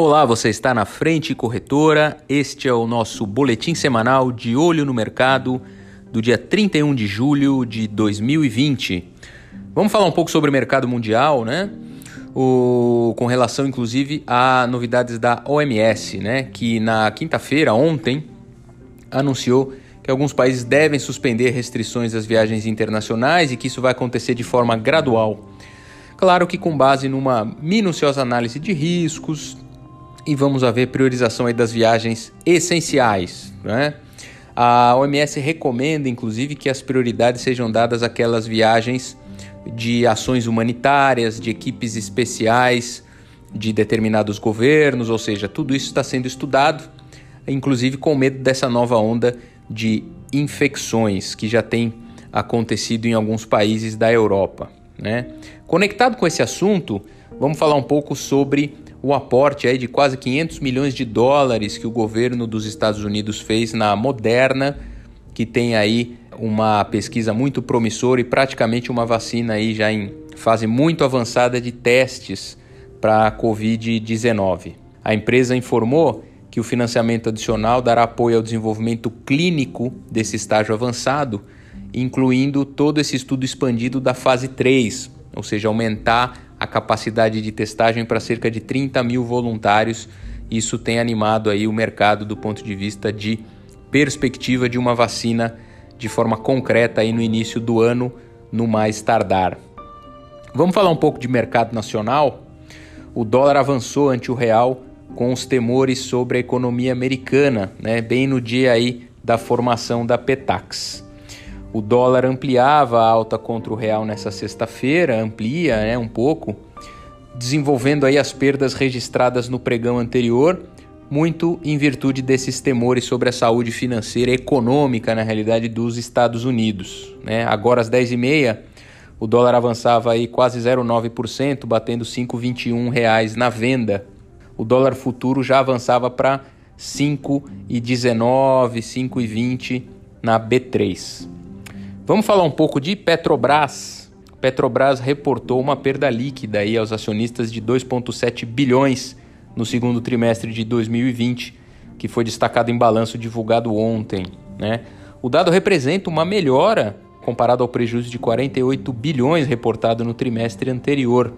Olá, você está na Frente Corretora. Este é o nosso boletim semanal de olho no mercado do dia 31 de julho de 2020. Vamos falar um pouco sobre o mercado mundial, né? O, com relação inclusive a novidades da OMS, né? Que na quinta-feira, ontem, anunciou que alguns países devem suspender restrições às viagens internacionais e que isso vai acontecer de forma gradual. Claro que com base numa minuciosa análise de riscos, e vamos haver priorização aí das viagens essenciais. Né? A OMS recomenda, inclusive, que as prioridades sejam dadas àquelas viagens de ações humanitárias, de equipes especiais de determinados governos, ou seja, tudo isso está sendo estudado, inclusive com medo dessa nova onda de infecções que já tem acontecido em alguns países da Europa. Né? Conectado com esse assunto, vamos falar um pouco sobre o aporte aí de quase 500 milhões de dólares que o governo dos Estados Unidos fez na Moderna, que tem aí uma pesquisa muito promissora e praticamente uma vacina aí já em fase muito avançada de testes para a Covid-19. A empresa informou que o financiamento adicional dará apoio ao desenvolvimento clínico desse estágio avançado, incluindo todo esse estudo expandido da fase 3, ou seja, aumentar a capacidade de testagem para cerca de 30 mil voluntários. Isso tem animado aí o mercado do ponto de vista de perspectiva de uma vacina de forma concreta aí no início do ano, no mais tardar. Vamos falar um pouco de mercado nacional? O dólar avançou ante o real com os temores sobre a economia americana, né, bem no dia aí da formação da Petax. O dólar ampliava a alta contra o real nessa sexta-feira, amplia né, um pouco, desenvolvendo aí as perdas registradas no pregão anterior, muito em virtude desses temores sobre a saúde financeira e econômica, na realidade, dos Estados Unidos. Né? Agora às 10h30, o dólar avançava aí quase 0,9%, batendo R$ 5,21 na venda. O dólar futuro já avançava para 5,19, 5,20 na B3. Vamos falar um pouco de Petrobras. Petrobras reportou uma perda líquida aí aos acionistas de 2,7 bilhões no segundo trimestre de 2020, que foi destacado em balanço divulgado ontem. Né? O dado representa uma melhora comparado ao prejuízo de 48 bilhões reportado no trimestre anterior.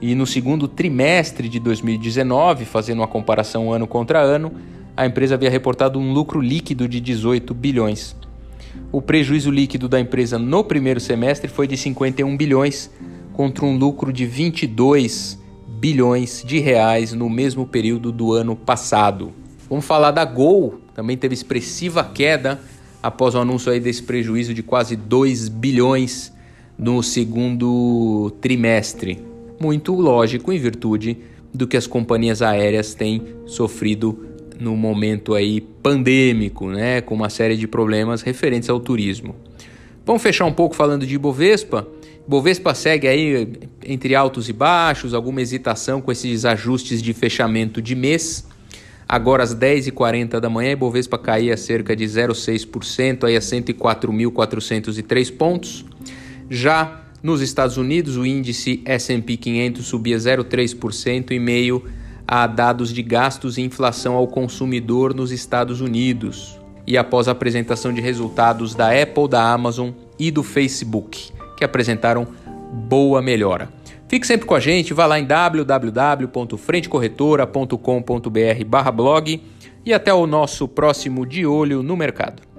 E no segundo trimestre de 2019, fazendo uma comparação ano contra ano, a empresa havia reportado um lucro líquido de 18 bilhões. O prejuízo líquido da empresa no primeiro semestre foi de 51 bilhões, contra um lucro de 22 bilhões de reais no mesmo período do ano passado. Vamos falar da Gol, também teve expressiva queda após o anúncio aí desse prejuízo de quase 2 bilhões no segundo trimestre. Muito lógico em virtude do que as companhias aéreas têm sofrido no momento aí pandêmico, né, com uma série de problemas referentes ao turismo. Vamos fechar um pouco falando de Ibovespa. Ibovespa segue aí entre altos e baixos, alguma hesitação com esses ajustes de fechamento de mês. Agora às 10h40 da manhã, Ibovespa caía cerca de 0,6% aí a 104.403 pontos. Já nos Estados Unidos, o índice S&P 500 subia 0,3% em meio a dados de gastos e inflação ao consumidor nos Estados Unidos e após a apresentação de resultados da Apple, da Amazon e do Facebook, que apresentaram boa melhora. Fique sempre com a gente, vá lá em www.frentecorretora.com.br/blog e até o nosso próximo De Olho no Mercado.